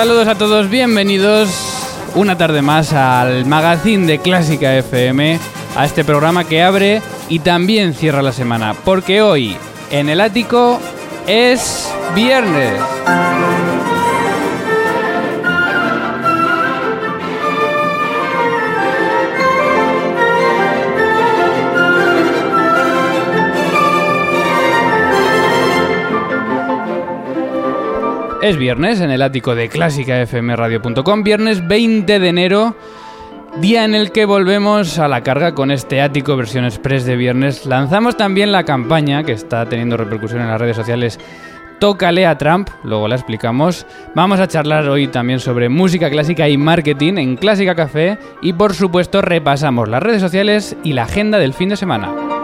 Saludos a todos, bienvenidos una tarde más al magazine de Clásica FM, a este programa que abre y también cierra la semana, porque hoy en el ático es viernes. Es viernes en el ático de clásicafmradio.com, viernes 20 de enero, día en el que volvemos a la carga con este ático versión express de viernes. Lanzamos también la campaña que está teniendo repercusión en las redes sociales Tócale a Trump, luego la explicamos. Vamos a charlar hoy también sobre música clásica y marketing en Clásica Café y por supuesto repasamos las redes sociales y la agenda del fin de semana.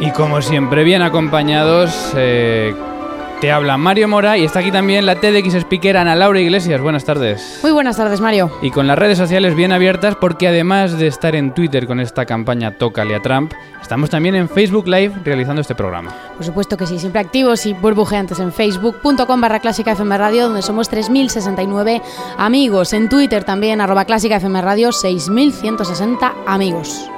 Y como siempre, bien acompañados, eh, te habla Mario Mora y está aquí también la TDX Speaker Ana Laura Iglesias. Buenas tardes. Muy buenas tardes, Mario. Y con las redes sociales bien abiertas porque además de estar en Twitter con esta campaña Tócale a Trump, estamos también en Facebook Live realizando este programa. Por supuesto que sí, siempre activos y burbujeantes en facebook.com barra clásica FM Radio, donde somos 3.069 amigos. En Twitter también, arroba clásica FM Radio, 6.160 amigos.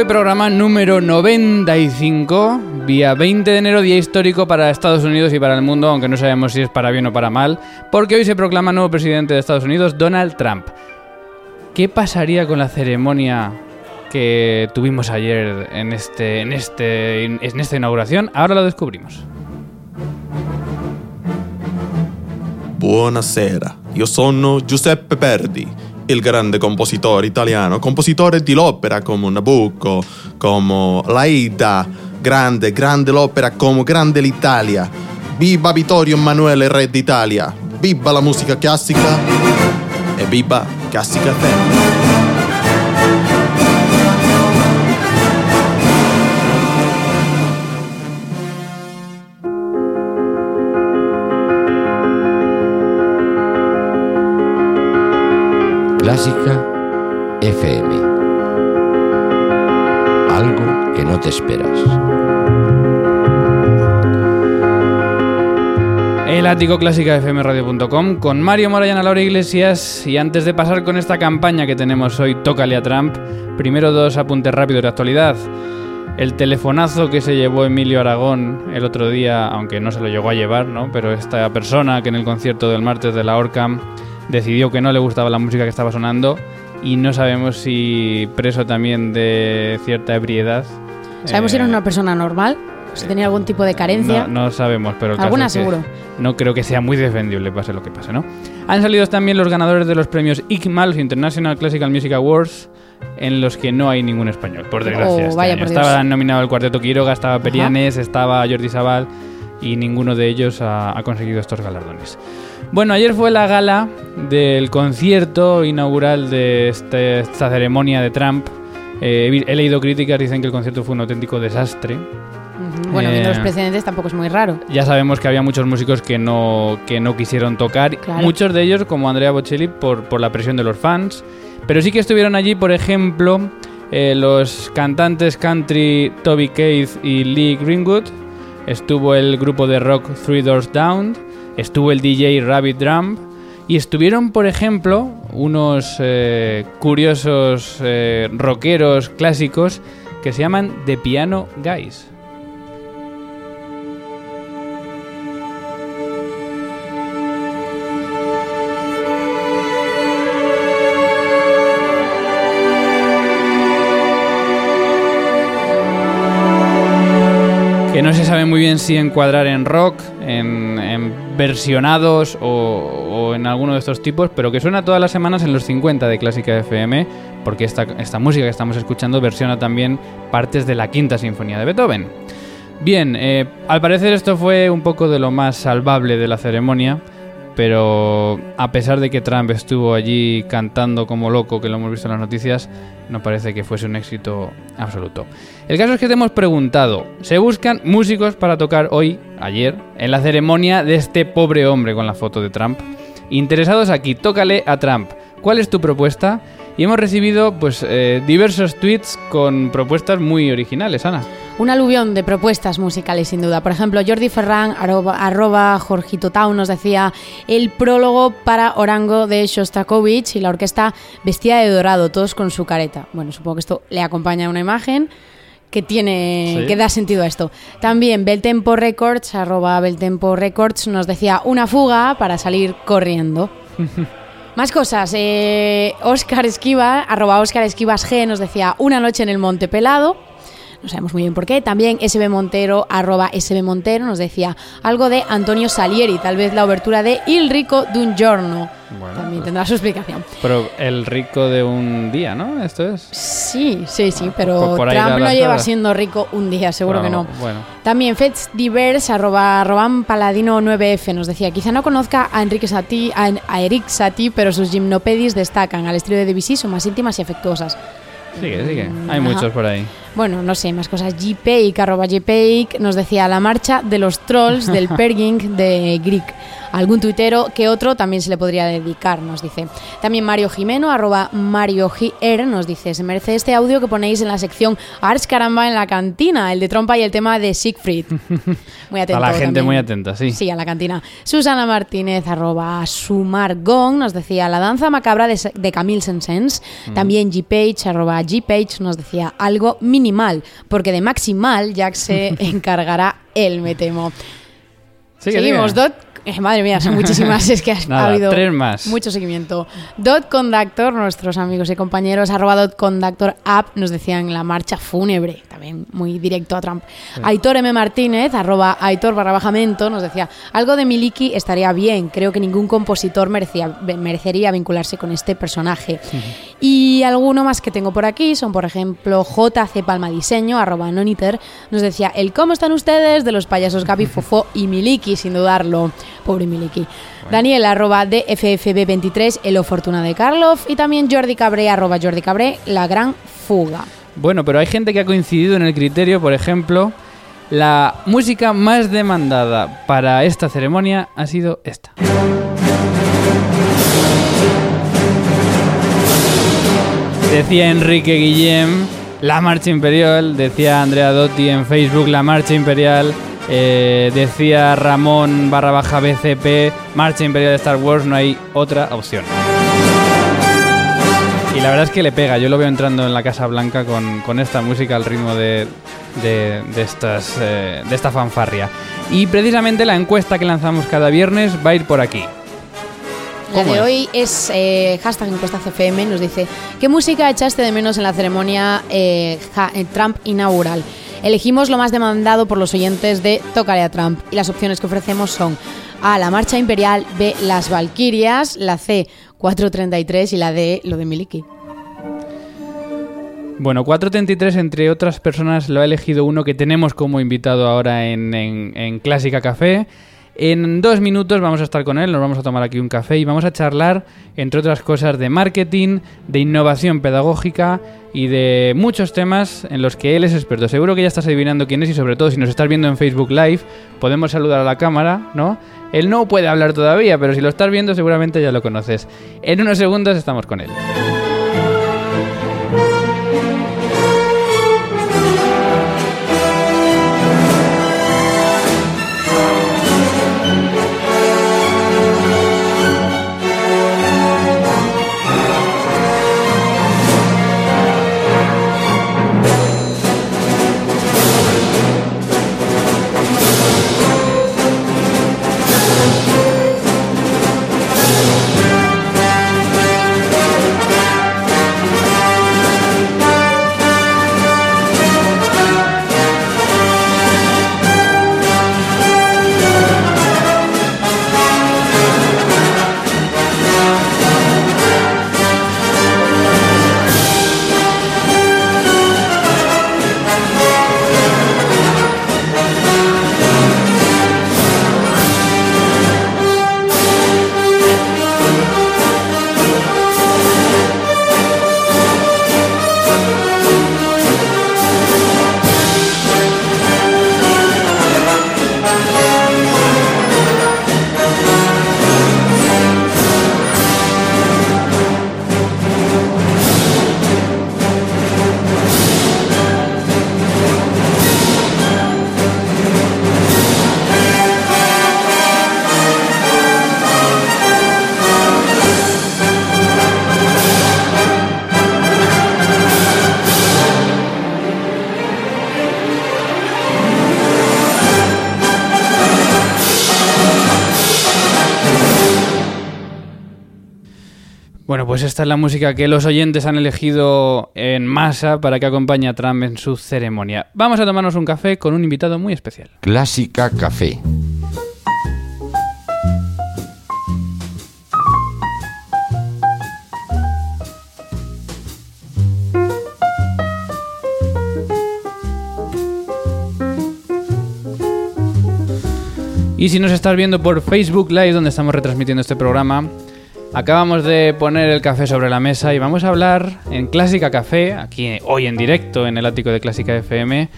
Hoy programa número 95, día 20 de enero, día histórico para Estados Unidos y para el mundo, aunque no sabemos si es para bien o para mal, porque hoy se proclama nuevo presidente de Estados Unidos, Donald Trump. ¿Qué pasaría con la ceremonia que tuvimos ayer en, este, en, este, en esta inauguración? Ahora lo descubrimos. Buonasera, io sono Giuseppe Perdi, il grande compositore italiano, compositore di l'opera come Nabucco, come l'Aida, grande, grande l'opera come grande l'Italia. Viva Vittorio Emanuele, re d'Italia. Viva la musica classica e viva Classica FM. Clásica FM. Algo que no te esperas. El ático clásica fmradio.com con Mario Morayana Laura Iglesias y antes de pasar con esta campaña que tenemos hoy Tócale a Trump, primero dos apuntes rápidos de actualidad. El telefonazo que se llevó Emilio Aragón el otro día, aunque no se lo llegó a llevar, ¿no? Pero esta persona que en el concierto del martes de la Orcam decidió que no le gustaba la música que estaba sonando y no sabemos si preso también de cierta ebriedad. ¿Sabemos si era Eh, una persona normal? Si tenía algún tipo de carencia. No, no sabemos, pero el caso Alguna es que seguro. No creo que sea muy defendible, pase lo que pase, ¿no? Han salido también los ganadores de los premios ICMA, los International Classical Music Awards, en los que no hay ningún español, por desgracia. Oh, este vaya año. por. Estaba nominado el Cuarteto Quiroga, estaba Perianes, estaba Jordi Sabal y ninguno de ellos ha, ha conseguido estos galardones. Bueno, ayer fue la gala del concierto inaugural de este- esta ceremonia de Trump. Eh, he leído críticas, dicen que el concierto fue un auténtico desastre. Bueno, Eh, viendo los precedentes tampoco es muy raro. Ya sabemos que había muchos músicos que no, que no quisieron tocar, Claro. muchos de ellos como Andrea Bocelli por, por la presión de los fans, Pero sí que estuvieron allí, por ejemplo, eh, los cantantes country Toby Keith y Lee Greenwood, estuvo el grupo de rock Three Doors Down, estuvo el DJ Rabbit Drum y estuvieron, por ejemplo, unos eh, curiosos eh, rockeros clásicos que se llaman The Piano Guys. Que no se sabe muy bien si encuadrar en rock, en, versionados o, o en alguno de estos tipos, pero que suena todas las semanas en los 50 de Clásica FM, porque esta, esta música que estamos escuchando versiona también partes de la Quinta Sinfonía de Beethoven. Bien, eh, al parecer esto fue un poco de lo más salvable de la ceremonia, pero a pesar de que Trump estuvo allí cantando como loco, que lo hemos visto en las noticias, no parece que fuese un éxito absoluto. El caso es que te hemos preguntado, ¿se buscan músicos para tocar hoy, ayer, en la ceremonia de este pobre hombre con la foto de Trump? Interesados aquí, tócale a Trump. ¿Cuál es tu propuesta? Y hemos recibido pues eh, diversos tweets con propuestas muy originales, Ana. Un aluvión de propuestas musicales, sin duda. Por ejemplo, Jordi Ferran, arroba, arroba Jorgito Town, nos decía el prólogo para Orango de Shostakovich y la orquesta vestida de dorado, todos con su careta. Bueno, supongo que esto le acompaña a una imagen que tiene Sí. que da sentido a esto. También Beltempo Records, arroba Beltempo Records, nos decía una fuga para salir corriendo. Más cosas. Eh, Oscar Esquiva, arroba Oscar Esquivas G, nos decía una noche en el Monte Pelado. No sabemos muy bien por qué. También SB Montero, arroba SB Montero, nos decía algo de Antonio Salieri, tal vez la obertura de Il Rico d'un giorno. Bueno, También pues- tendrá su explicación. Pero el rico de un día, ¿no? Esto es. Sí, sí, sí, pero Por- por ahí Trump no lleva siendo rico un día, seguro que no. Bueno. También Fets Divers, arroba Roban Paladino 9F, nos decía, quizá no conozca a Enrique Satie, a, a Eric Satie, pero sus gimnopedis destacan, al estilo de Debussy son más íntimas y afectuosas. Sigue, sigue. Hay Ajá. muchos por ahí. Bueno, no sé, más cosas. Gpeik, arroba Gpeik, nos decía la marcha de los trolls del Perging de Greek. Algún tuitero que otro también se le podría dedicar, nos dice. También Mario Jimeno, arroba Mario Gier, nos dice, se merece este audio que ponéis en la sección Ars Caramba en la cantina, el de trompa y el tema de Siegfried. Muy atento. a la gente también. muy atenta, sí. Sí, a la cantina. Susana Martínez, arroba Sumargong, nos decía la danza macabra de, de Camille Saint-Saëns. También Gpage, arroba Gpage, nos decía algo minimal, porque de maximal Jack se encargará él, me temo. Seguimos. Dot. Eh, madre mía, son muchísimas, es que ha Nada, habido tres más. mucho seguimiento. Dot Conductor, nuestros amigos y compañeros, arroba Dot Conductor App, nos decían la marcha fúnebre, también muy directo a Trump. Aitor M. Martínez, arroba Aitor barra baja mento, nos decía, algo de Miliki estaría bien, creo que ningún compositor merecía, merecería vincularse con este personaje. Y alguno más que tengo por aquí son, por ejemplo, JC Palma Diseño, arroba Noniter, nos decía, el cómo están ustedes de los payasos Gaby Fofó y Miliki, sin dudarlo. Pobre Miliki. Daniel, arroba DFFB23, el Fortuna de Karloff. Y también Jordi Cabré, arroba Jordi Cabré, la gran fuga. Bueno, pero hay gente que ha coincidido en el criterio, por ejemplo, la música más demandada para esta ceremonia ha sido esta. Decía Enrique Guillem, la marcha imperial, decía Andrea Dotti en Facebook, la marcha imperial, eh, decía Ramón barra baja BCP, marcha imperial de Star Wars, no hay otra opción. Y la verdad es que le pega, yo lo veo entrando en la Casa Blanca con, con esta música al ritmo de, de, de estas, eh, de esta fanfarria. Y precisamente la encuesta que lanzamos cada viernes va a ir por aquí. La ¿Cómo de es? hoy es eh, hashtag encuesta CFM, nos dice, ¿qué música echaste de menos en la ceremonia eh, Trump inaugural? Elegimos lo más demandado por los oyentes de Tócale a Trump y las opciones que ofrecemos son A, la Marcha Imperial, B, las Valquirias, la C, 433 y la D, lo de Miliki. Bueno, 433, entre otras personas, lo ha elegido uno que tenemos como invitado ahora en, en- en Clásica Café. En dos minutos vamos a estar con él, nos vamos a tomar aquí un café y vamos a charlar, entre otras cosas, de marketing, de innovación pedagógica y de muchos temas en los que él es experto. Seguro que ya estás adivinando quién es y sobre todo si nos estás viendo en Facebook Live, podemos saludar a la cámara, ¿no? Él no puede hablar todavía, pero si lo estás viendo seguramente ya lo conoces. En unos segundos estamos con él. Pues esta es la música que los oyentes han elegido en masa para que acompañe a Trump en su ceremonia. Vamos a tomarnos un café con un invitado muy especial. Clásica Café. Y si nos estás viendo por Facebook Live, donde estamos retransmitiendo este programa, acabamos de poner el café sobre la mesa y vamos a hablar en Clásica Café, aquí hoy en directo en el ático de Clásica FM,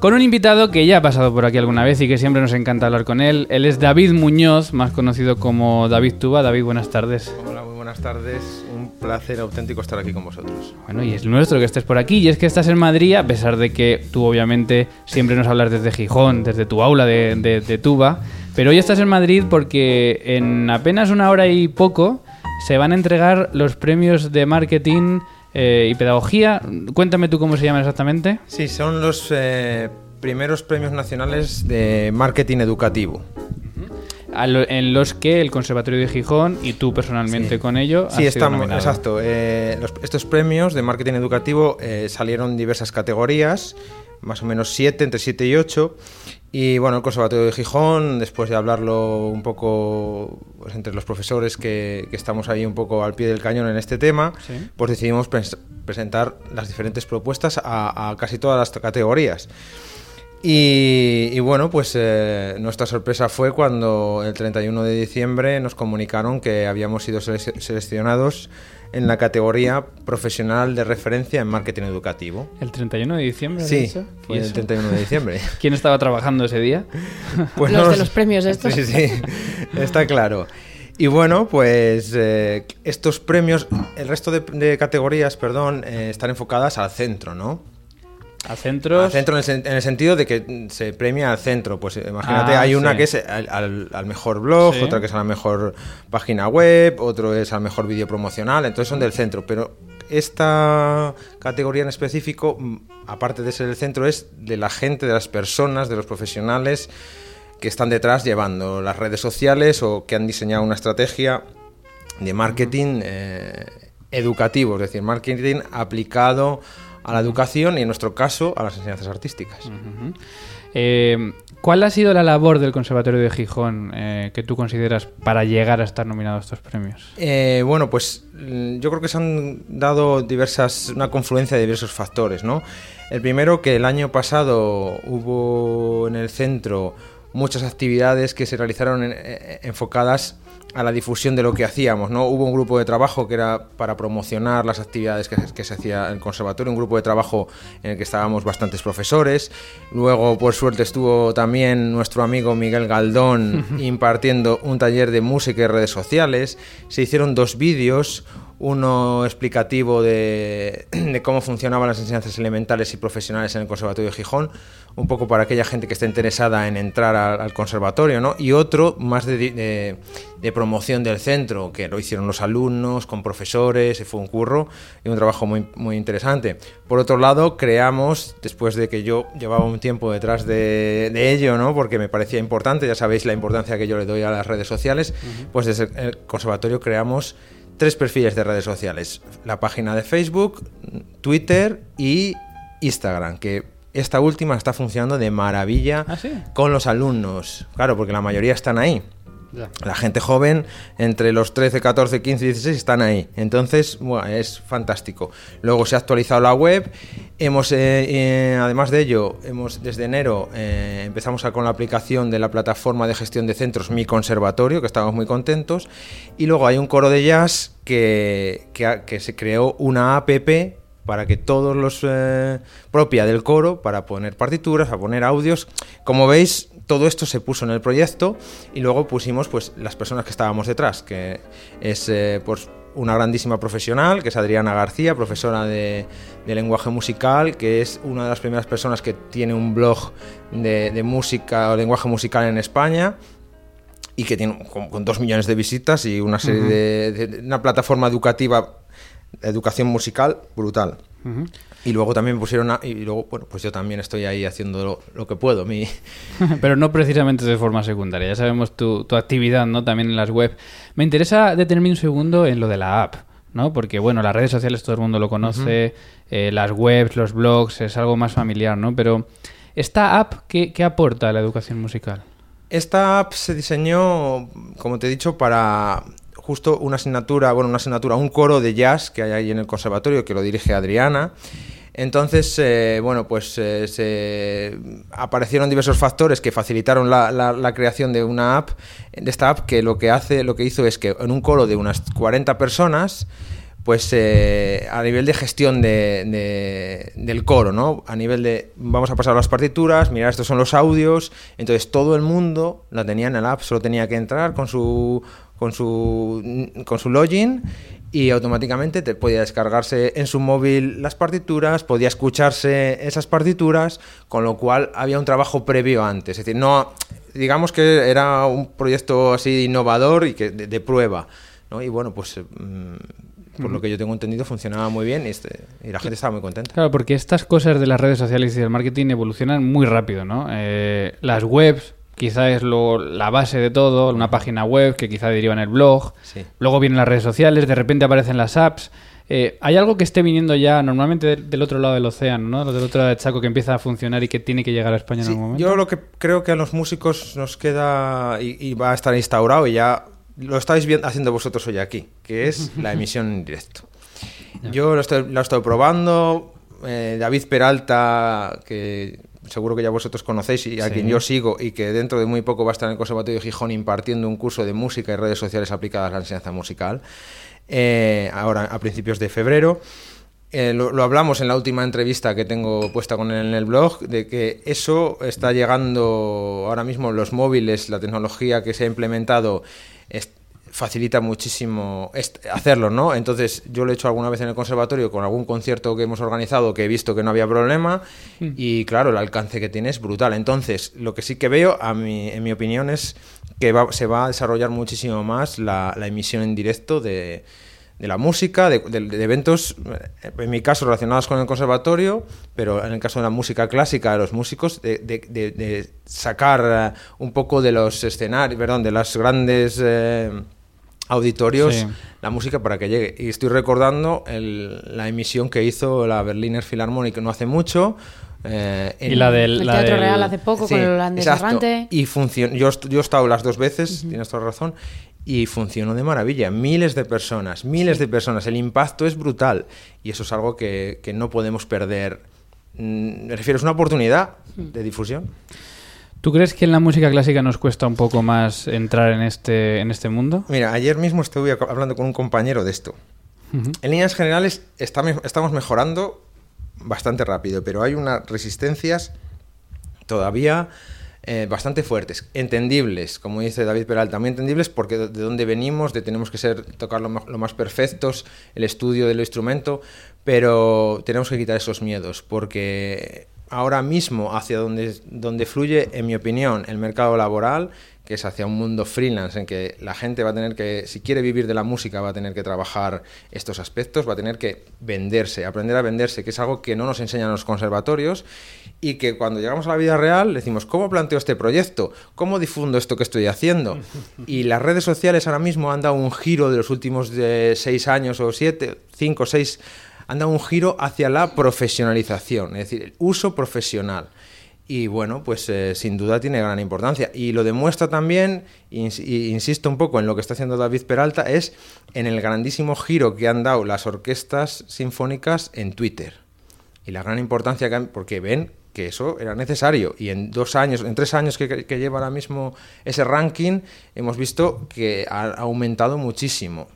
con un invitado que ya ha pasado por aquí alguna vez y que siempre nos encanta hablar con él. Él es David Muñoz, más conocido como David Tuba. David, buenas tardes. Hola, muy buenas tardes. Un placer auténtico estar aquí con vosotros. Bueno, y es nuestro que estés por aquí. Y es que estás en Madrid, a pesar de que tú obviamente siempre nos hablas desde Gijón, desde tu aula de, de- de tuba. Pero hoy estás en Madrid porque en apenas una hora y poco se van a entregar los premios de marketing eh, y pedagogía. Cuéntame tú cómo se llaman exactamente. Sí, son los eh, primeros premios nacionales de marketing educativo. Lo- en los que el Conservatorio de Gijón y tú personalmente Sí. con ello Sí, estamos, exacto. Eh, los- estos premios de marketing educativo salieron en diversas categorías, más o menos siete, entre 7 y 8. Y bueno, el Conservatorio de Gijón, después de hablarlo un poco pues, entre los profesores que, que estamos ahí un poco al pie del cañón en este tema, Sí. pues decidimos pres- presentar las diferentes propuestas a, a casi todas las categorías. Y, y bueno, pues eh, nuestra sorpresa fue cuando el 31 de diciembre nos comunicaron que habíamos sido selec- seleccionados en la categoría profesional de referencia en marketing educativo. ¿El 31 de diciembre? Sí, fue ¿Y el eso? 31 de diciembre. ¿Quién estaba trabajando ese día? Pues Los no de lo los premios estos. Sí, sí, está claro. Y bueno, pues eh, estos premios, el resto de, de categorías, perdón, eh, están enfocadas al centro, ¿no? A centros. Al centro en el, en el sentido de que se premia al centro. Pues eh, imagínate, Ah, hay una sí. que es al, al- al mejor blog, Sí. otra que es a la mejor página web, otro es al mejor vídeo promocional, entonces son del centro. Pero esta categoría en específico, mm, aparte de ser el centro, es de la gente, de las personas, de los profesionales que están detrás llevando las redes sociales o que han diseñado una estrategia de marketing eh, educativo, es decir, marketing aplicado a la educación y en nuestro caso a las enseñanzas artísticas. Eh, ¿Cuál ha sido la labor del Conservatorio de Gijón eh, que tú consideras para llegar a estar nominado a estos premios? Eh, bueno, pues mm, yo creo que se han dado diversas, una confluencia de diversos factores, ¿no? El primero, que el año pasado hubo en el centro muchas actividades que se realizaron en- eh, enfocadas a la difusión de lo que hacíamos, ¿no? Hubo un grupo de trabajo que era para promocionar las actividades que, que se hacía en el conservatorio, un grupo de trabajo en el que estábamos bastantes profesores. Luego, por suerte, estuvo también nuestro amigo Miguel Galdón impartiendo un taller de música y redes sociales. Se hicieron dos vídeos, uno explicativo de, de cómo funcionaban las enseñanzas elementales y profesionales en el Conservatorio de Gijón, un poco para aquella gente que esté interesada en entrar al, al conservatorio, ¿no? Y otro más de, de- de promoción del centro, que lo hicieron los alumnos, con profesores, fue un curro y un trabajo muy, muy interesante. Por otro lado, creamos, después de que yo llevaba un tiempo detrás de, de ello, ¿no? Porque me parecía importante, ya sabéis la importancia que yo le doy a las redes sociales, pues desde el conservatorio creamos tres perfiles de redes sociales. La página de Facebook, Twitter y Instagram, que esta última está funcionando de maravilla ¿Ah, sí? con los alumnos. Claro, porque la mayoría están ahí. La gente joven, entre los 13, 14, 15 y 16, están ahí. Entonces, bueno, es fantástico. Luego se ha actualizado la web. Hemos, eh, eh, además de ello, hemos desde enero eh, empezamos a- con la aplicación de la plataforma de gestión de centros Mi Conservatorio, que estamos muy contentos. Y luego hay un coro de jazz que, que se creó una app para que todos los eh, propia del coro para poner partituras, a poner audios. Como veis, todo esto se puso en el proyecto y luego pusimos pues las personas que estábamos detrás, que es eh, pues una grandísima profesional, que es Adriana García, profesora de, de lenguaje musical, que es una de las primeras personas que tiene un blog de, de música o lenguaje musical en España y que tiene con, con dos millones de visitas y una serie de, de- de- una plataforma educativa educación musical brutal. Y luego también pusieron a- y luego bueno pues yo también estoy ahí haciendo lo, lo que puedo. Mi, Pero no precisamente de forma secundaria. Ya sabemos tu, tu actividad, ¿no? También en las web. Me interesa detenerme un segundo en lo de la app. ¿no? Porque, bueno, las redes sociales todo el mundo lo conoce, eh, las webs, los blogs, es algo más familiar, ¿no? Pero, ¿esta app qué, qué aporta a la educación musical? Esta app se diseñó, como te he dicho, para justo una asignatura, bueno, una asignatura, un coro de jazz que hay ahí en el conservatorio que lo dirige Adriana. Entonces, eh, bueno, pues eh, se aparecieron diversos factores que facilitaron la, la- creación de una app, de esta app que lo que hace, lo que hizo es que en un coro de unas 40 personas, pues eh, a nivel de gestión de- de- del coro, ¿no? A nivel de vamos a pasar las partituras, mirar estos son los audios, entonces todo el mundo la tenía en el app, solo tenía que entrar con su con su con su login y automáticamente te podía descargarse en su móvil las partituras, podía escucharse esas partituras, con lo cual había un trabajo previo antes, es decir, no digamos que era un proyecto así innovador y que de, de prueba, ¿no? Y bueno, pues mm, por lo que yo tengo entendido funcionaba muy bien y, este- y la gente estaba muy contenta. Claro, porque estas cosas de las redes sociales y del marketing evolucionan muy rápido, ¿no? Eh, las webs quizá es lo, la base de todo, una página web que quizá deriva en el blog, Sí. luego vienen las redes sociales, de repente aparecen las apps. Eh, ¿Hay algo que esté viniendo ya normalmente del, del otro lado del océano, ¿no? Del otro lado del Chaco que empieza a funcionar y que tiene que llegar a España en Sí, algún momento? yo lo que creo que a los músicos nos queda y, y va a estar instaurado y ya lo estáis viendo, haciendo vosotros hoy aquí, que es la emisión en directo. Yo lo estoy, lo estado probando. eh, David Peralta, que seguro que ya vosotros conocéis y a Sí. quien yo sigo y que dentro de muy poco va a estar en el Conservatorio de Gijón impartiendo un curso de música y redes sociales aplicadas a la enseñanza musical, eh, ahora a principios de febrero. Eh, lo, lo hablamos en la última entrevista que tengo puesta con él en el blog, de que eso está llegando ahora mismo, los móviles, la tecnología que se ha implementado es- facilita muchísimo hacerlo, ¿no? Entonces yo lo he hecho alguna vez en el conservatorio con algún concierto que hemos organizado que he visto que no había problema y claro, el alcance que tiene es brutal. Entonces lo que sí que veo, a mi, en mi opinión, es que va- se va a desarrollar muchísimo más la, la emisión en directo de, de la música, de, de- de eventos, eh, en mi caso relacionados con el conservatorio, pero en el caso de la música clásica, de los músicos, de, de- de- de sacar eh, un poco de los escenarios, perdón, de las grandes eh, auditorios Sí. la música para que llegue. Y estoy recordando el- la emisión que hizo la Berliner Philharmonic no hace mucho. eh, Y la del... El la Teatro del- Real hace poco Sí, con el holandés errante. Y yo, yo he estado las dos veces, tienes toda razón, y funcionó de maravilla. Miles de personas, miles de personas. El impacto es brutal y eso es algo que, que no podemos perder. Mm, Me refiero, es una oportunidad de difusión. ¿Tú crees que en la música clásica nos cuesta un poco más entrar en este, en este mundo? Mira, ayer mismo estuve hablando con un compañero de esto. En líneas generales está estamos mejorando bastante rápido, pero hay unas resistencias todavía eh, bastante fuertes, entendibles, como dice David Peralta, muy entendibles porque de de dónde venimos, de tenemos que ser tocar lo, lo más perfectos, el estudio del instrumento, pero tenemos que quitar esos miedos porque ahora mismo hacia donde, donde fluye, en mi opinión, el mercado laboral, que es hacia un mundo freelance en que la gente va a tener que, si quiere vivir de la música, va a tener que trabajar estos aspectos, va a tener que venderse, aprender a venderse, que es algo que no nos enseñan los conservatorios y que cuando llegamos a la vida real decimos, ¿cómo planteo este proyecto? ¿Cómo difundo esto que estoy haciendo? Y las redes sociales ahora mismo han dado un giro de los últimos de seis años o siete, cinco o seis, han dado un giro hacia la profesionalización, es decir, el uso profesional. Y bueno, pues eh, sin duda tiene gran importancia. Y lo demuestra también, insisto un poco en lo que está haciendo David Peralta, es en el grandísimo giro que han dado las orquestas sinfónicas en Twitter. Y la gran importancia que han, porque ven que eso era necesario. Y en dos años, en tres años que lleva ahora mismo ese ranking, hemos visto que ha aumentado muchísimo.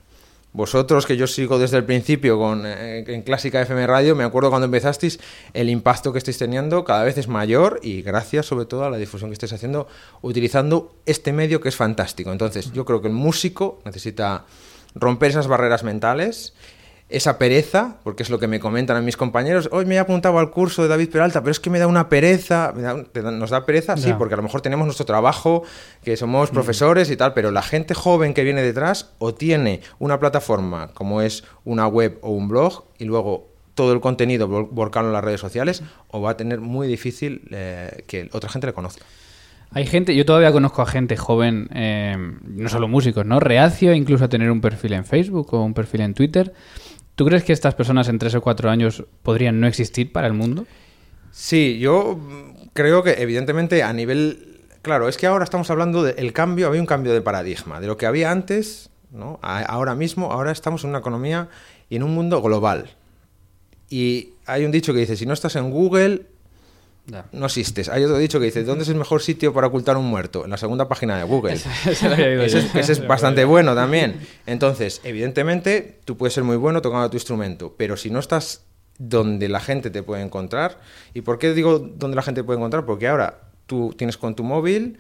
Vosotros, que yo sigo desde el principio con, eh, en Clásica FM Radio, me acuerdo cuando empezasteis, el impacto que estáis teniendo cada vez es mayor y gracias sobre todo a la difusión que estáis haciendo utilizando este medio que es fantástico. Entonces, yo creo que el músico necesita romper esas barreras mentales, esa pereza, porque es lo que me comentan a mis compañeros, hoy me he apuntado al curso de David Peralta, pero es que me da una pereza, me da un- te da- nos da pereza, sí, porque a lo mejor tenemos nuestro trabajo, que somos profesores y tal, pero la gente joven que viene detrás o tiene una plataforma como es una web o un blog y luego todo el contenido vol- volcado en las redes sociales, o va a tener muy difícil eh, que otra gente le conozca. Hay gente, yo todavía conozco a gente joven, eh, no solo músicos, ¿no? Reacio incluso a tener un perfil en Facebook o un perfil en Twitter. ¿Tú crees que estas personas en tres o cuatro años podrían no existir para el mundo? Sí, yo creo que evidentemente a nivel... Claro, es que ahora estamos hablando del cambio, había un cambio de paradigma, de lo que había antes, ¿no? Ahora mismo, ahora estamos en una economía y en un mundo global. Y hay un dicho que dice, si no estás en Google, no existes. Hay otro dicho que dice, ¿dónde es el mejor sitio para ocultar un muerto? En la segunda página de Google. Ese lo había oído Ese es, ese es bastante bueno también. Entonces, evidentemente, tú puedes ser muy bueno tocando tu instrumento, pero si no estás donde la gente te puede encontrar, ¿y por qué digo donde la gente te puede encontrar? Porque ahora tú tienes con tu móvil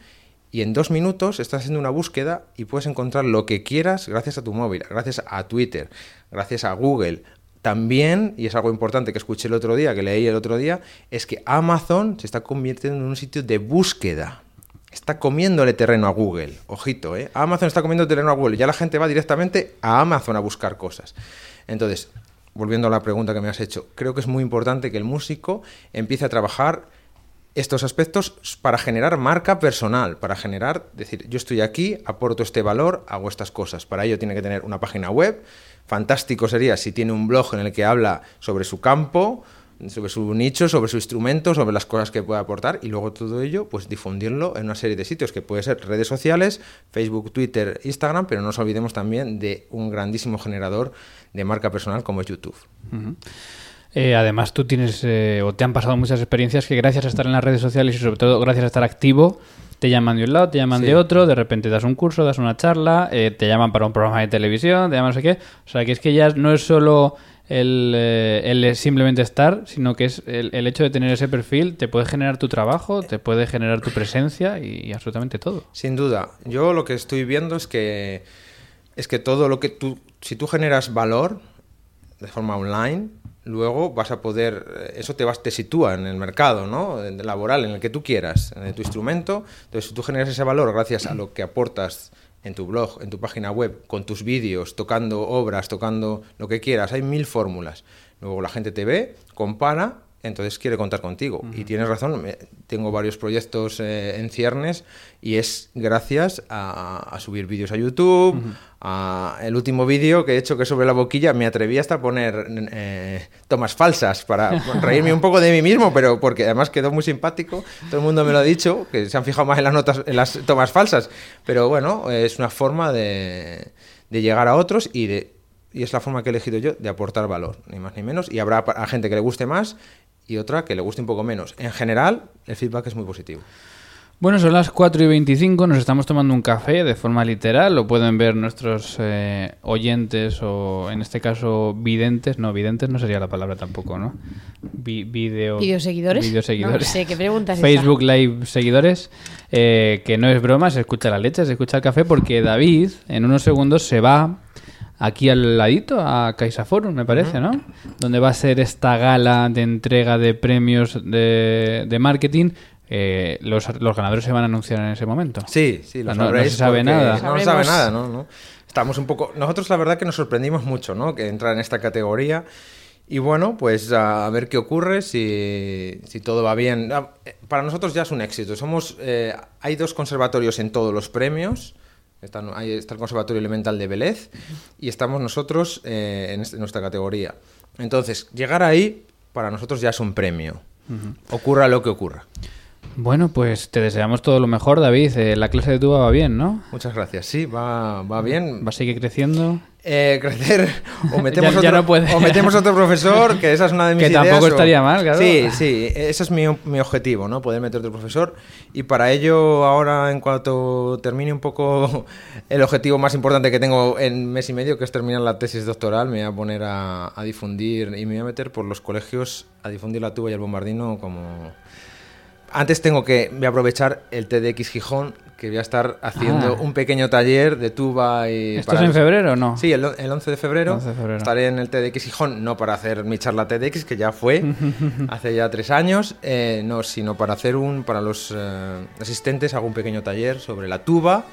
y en dos minutos estás haciendo una búsqueda y puedes encontrar lo que quieras gracias a tu móvil, gracias a Twitter, gracias a Google. También, y es algo importante que escuché el otro día, que leí el otro día, es que Amazon se está convirtiendo en un sitio de búsqueda. Está comiéndole terreno a Google. Ojito, ¿eh? Amazon está comiendo terreno a Google. Ya la gente va directamente a Amazon a buscar cosas. Entonces, volviendo a la pregunta que me has hecho, creo que es muy importante que el músico empiece a trabajar estos aspectos para generar marca personal, para generar, decir, yo estoy aquí, aporto este valor, hago estas cosas. Para ello tiene que tener una página web. Fantástico sería si tiene un blog en el que habla sobre su campo, sobre su nicho, sobre su instrumento, sobre las cosas que puede aportar y luego todo ello, pues difundirlo en una serie de sitios que puede ser redes sociales, Facebook, Twitter, Instagram, pero no nos olvidemos también de un grandísimo generador de marca personal como es YouTube. Eh, además, tú tienes eh, o te han pasado muchas experiencias que gracias a estar en las redes sociales y sobre todo gracias a estar activo, te llaman de un lado, te llaman Sí. de otro, de repente das un curso, das una charla, eh, te llaman para un programa de televisión, te llaman no sé qué. O sea, que es que ya no es solo el, eh, el simplemente estar, sino que es el, el hecho de tener ese perfil, te puede generar tu trabajo, te puede generar tu presencia y, y absolutamente todo. Sin duda, yo lo que estoy viendo es que es que todo lo que tú, si tú generas valor de forma online, luego vas a poder, eh, eso te, vas, te sitúa en el mercado ¿no? Laboral, en el que tú quieras, en tu instrumento. Entonces, si tú generas ese valor gracias a lo que aportas en tu blog, en tu página web, con tus vídeos, tocando obras, tocando lo que quieras, hay mil fórmulas. Luego la gente te ve, compara, entonces quiere contar contigo. Y tienes razón, tengo varios proyectos eh, en ciernes y es gracias a, a subir vídeos a YouTube. a- el último vídeo que he hecho que sobre la boquilla me atreví hasta a poner eh, tomas falsas para reírme un poco de mí mismo, pero porque además quedó muy simpático. Todo el mundo me lo ha dicho, que se han fijado más en las notas, en las tomas falsas. Pero bueno, es una forma de, de llegar a otros y de y es la forma que he elegido yo de aportar valor, ni más ni menos. Y habrá a gente que le guste más y otra que le guste un poco menos. En general, el feedback es muy positivo. Bueno, son las 4 y 25, nos estamos tomando un café de forma literal, lo pueden ver nuestros eh, oyentes o en este caso videntes, no, videntes no sería la palabra tampoco, ¿no? Vi- video, ¿Videoseguidores? videoseguidores. No sé, ¿qué pregunta es esa? Facebook Live seguidores, eh, que no es broma, se escucha la leche, se escucha el café porque David en unos segundos se va aquí al ladito, a CaixaForum, me parece, ¿no? Donde va a ser esta gala de entrega de premios de, de marketing. Eh, los, los ganadores se van a anunciar en ese momento. Sí, sí, lo Ah, no- no se sabe nada. No se sabe nada, ¿no? ¿no? Estamos un poco... Nosotros la verdad que nos sorprendimos mucho, ¿no? Que entrar en esta categoría. Y bueno, pues a ver qué ocurre, si, si todo va bien. Ah, eh, Para nosotros ya es un éxito. Somos, eh, hay dos conservatorios en todos los premios. Están- ahí está el Conservatorio Elemental de Vélez y estamos nosotros eh, en, este- en nuestra categoría. Entonces, llegar ahí para nosotros ya es un premio. Ocurra lo que ocurra. Bueno, pues te deseamos todo lo mejor, David. Eh, la clase de tuba va bien, ¿no? Muchas gracias. Sí, va, va bien. Va a seguir creciendo. Eh, crecer o metemos, Ya- ya otro, no puede. o metemos otro profesor, que esa es una de mis Que ideas. tampoco o- estaría mal, claro. Sí, sí, ese es mi, mi objetivo, ¿no? Poder meter otro profesor. Y para ello, ahora, en cuanto termine un poco el objetivo más importante que tengo en mes y medio, que es terminar la tesis doctoral, me voy a poner a, a difundir y me voy a meter por los colegios a difundir la tuba y el bombardino como... Antes tengo que voy a aprovechar el TDX Gijón, que voy a estar haciendo Ah. un pequeño taller de tuba y... ¿Esto para es en febrero o no? Sí, el, el 11 de febrero, 11 de febrero. estaré en el TEDx Gijón, no para hacer mi charla TEDx, que ya fue hace ya tres años, eh, no, sino para hacer un, para los eh, asistentes, hago un pequeño taller sobre la tuba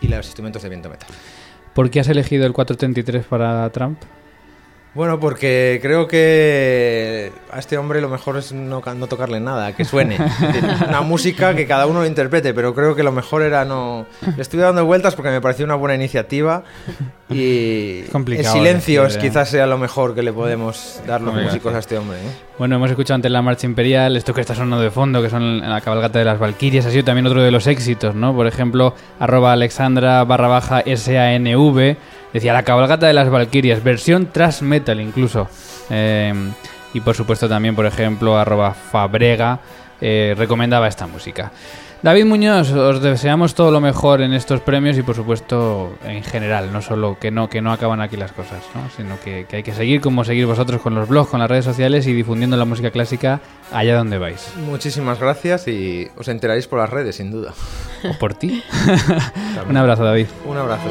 y los instrumentos de viento metal. ¿Por qué has elegido el 433 para Trump? Bueno, porque creo que a este hombre lo mejor es no, no tocarle nada, que suene. Una música que cada uno lo interprete, pero creo que lo mejor era no... Le estuve dando vueltas porque me pareció una buena iniciativa y Es complicado el silencio es quizás sea lo mejor que le podemos dar los músicos a este hombre. ¿eh? Bueno, hemos escuchado antes la marcha imperial, esto que está sonando de fondo, que son la cabalgata de las Valquirias, ha sido también otro de los éxitos, ¿no? Por ejemplo, arroba alexandra barra baja SANV, decía la cabalgata de las Valquirias, versión thrash metal incluso. Eh, y por supuesto también, por ejemplo, arroba fabrega, eh, recomendaba esta música. David Muñoz, os deseamos todo lo mejor en estos premios y por supuesto en general, no solo que no, que no acaban aquí las cosas, ¿no? sino que, que hay que seguir como seguir vosotros con los blogs, con las redes sociales y difundiendo la música clásica allá donde vais. Muchísimas gracias y os enteraréis por las redes, sin duda. O por ti. Un abrazo, David. Un abrazo.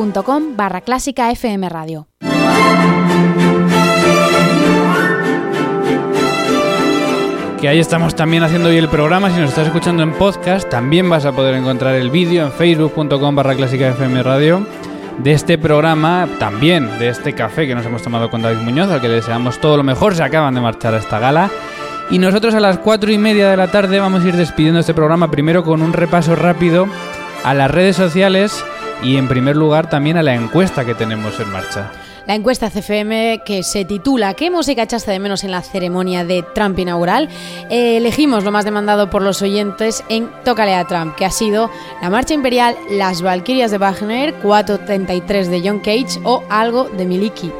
facebook.com barra clásica FM Radio. Que ahí estamos también haciendo hoy el programa. Si nos estás escuchando en podcast, también vas a poder encontrar el vídeo en facebook.com barra clásica FM Radio de este programa, también de este café que nos hemos tomado con David Muñoz, al que le deseamos todo lo mejor. Se acaban de marchar a esta gala. Y nosotros a las cuatro y media de la tarde vamos a ir despidiendo este programa primero con un repaso rápido a las redes sociales y en primer lugar también a la encuesta que tenemos en marcha. La encuesta CFM que se titula ¿Qué música echaste de menos en la ceremonia de Trump inaugural? Eh, elegimos lo más demandado por los oyentes en Tócale a Trump, que ha sido la Marcha Imperial, Las Valquirias de Wagner, 433 de John Cage o algo de Miliki.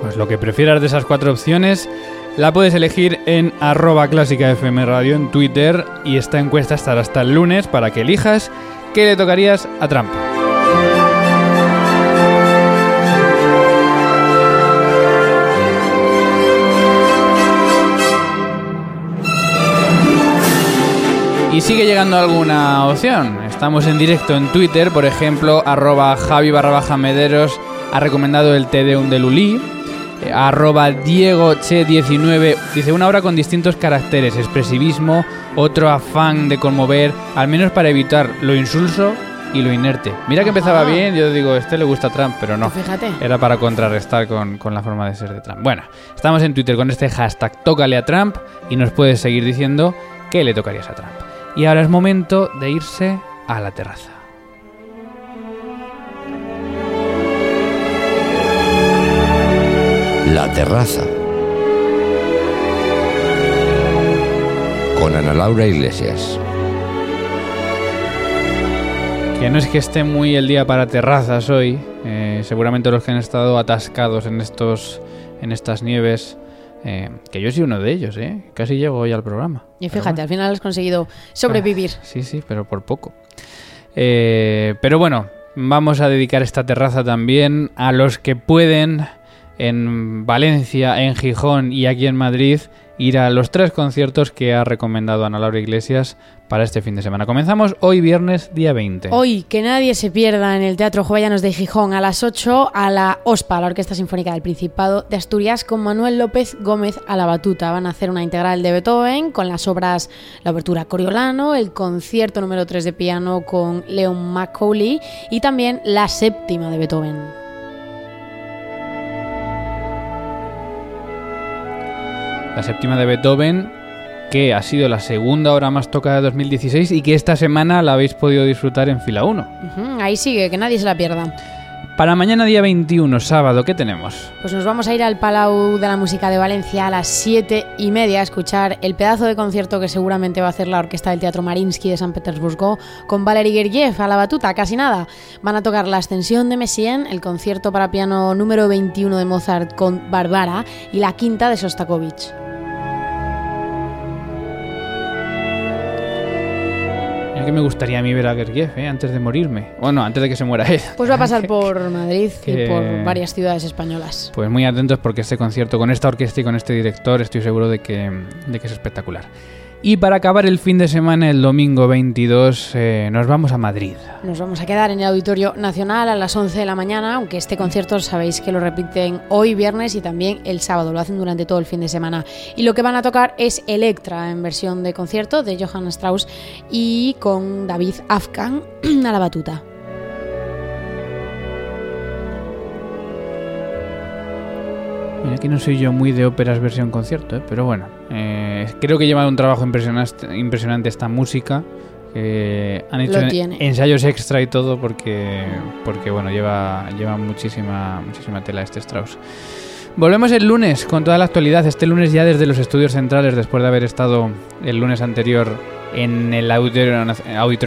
Pues lo que prefieras de esas cuatro opciones la puedes elegir en arroba clásica FM Radio en Twitter y esta encuesta estará hasta el lunes para que elijas ¿qué le tocarías a Trump? Y sigue llegando alguna opción. Estamos en directo en Twitter, por ejemplo, arroba Javi barra baja Mederos ha recomendado el Tedeum de Lulí. Eh, arroba Diego Che 19 dice una obra con distintos caracteres, expresivismo, otro afán de conmover, al menos para evitar lo insulso y lo inerte. Mira que empezaba Ah. bien, yo digo, este le gusta a Trump, pero no. Fíjate. Era para contrarrestar con, con la forma de ser de Trump. Bueno, estamos en Twitter con este hashtag Tócale a Trump y nos puedes seguir diciendo qué le tocarías a Trump. Y ahora es momento de irse a la terraza. La terraza. Con Ana Laura Iglesias. Que no es que esté muy el día para terrazas hoy. eh, seguramente los que han estado atascados en estos en estas nieves. Eh, que yo soy uno de ellos, ¿eh? Casi llego hoy al programa. Y fíjate, al final has conseguido sobrevivir. Sí, sí, pero por poco. Eh, pero bueno, vamos a dedicar esta terraza también a los que pueden en Valencia, en Gijón y aquí en Madrid ir a los tres conciertos que ha recomendado Ana Laura Iglesias para este fin de semana. Comenzamos hoy viernes día 20. Hoy, que nadie se pierda en el Teatro Jovellanos de Gijón a las 8 a la OSPA, la Orquesta Sinfónica del Principado de Asturias, con Manuel López Gómez a la batuta. Van a hacer una integral de Beethoven con las obras La Abertura Coriolano, el concierto número 3 de piano con Leon Macaulay y también la séptima de Beethoven. La séptima de Beethoven, que ha sido la segunda obra más tocada de 2016 y que esta semana la habéis podido disfrutar en fila 1. Ujú, ahí sigue, que nadie se la pierda. Para mañana día 21, sábado, ¿qué tenemos? Pues nos vamos a ir al Palau de la Música de Valencia a las 7 y media a escuchar el pedazo de concierto que seguramente va a hacer la Orquesta del Teatro Marinsky de San Petersburgo con Valery Gergiev a la batuta, casi nada. Van a tocar la Ascensión de Messiaen, el concierto para piano número 21 de Mozart con Barbara y la quinta de Sostakovich. Que me gustaría a mí ver a Gergiev, ¿eh? antes de morirme. Bueno, antes de que se muera él. Pues va a pasar por Madrid Que- y por varias ciudades españolas. Pues muy atentos porque este concierto con esta orquesta y con este director estoy seguro de que, de que es espectacular. Y para acabar el fin de semana, el domingo 22, eh, nos vamos a Madrid. Nos vamos a quedar en el Auditorio Nacional a las 11 de la mañana, aunque este concierto sabéis que lo repiten hoy viernes y también el sábado, lo hacen durante todo el fin de semana. Y lo que van a tocar es Electra en versión de concierto de Johann Strauss y con David Afkan a la batuta. Mira que no soy yo muy de óperas versión concierto, ¿eh? pero bueno, eh, creo que lleva un trabajo impresionante, impresionante esta música. que han hecho ensayos extra y todo porque, porque bueno, lleva, lleva muchísima, muchísima tela este Strauss. Volvemos el lunes con toda la actualidad. Este lunes ya desde los estudios centrales, después de haber estado el lunes anterior en el Auditorio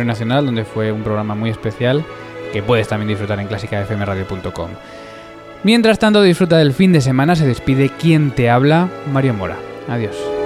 Nacional, donde fue un programa muy especial que puedes también disfrutar en clásicafmradio.com. Mientras tanto, disfruta del fin de semana. Se despide quien te habla, Mario Mora. Adiós.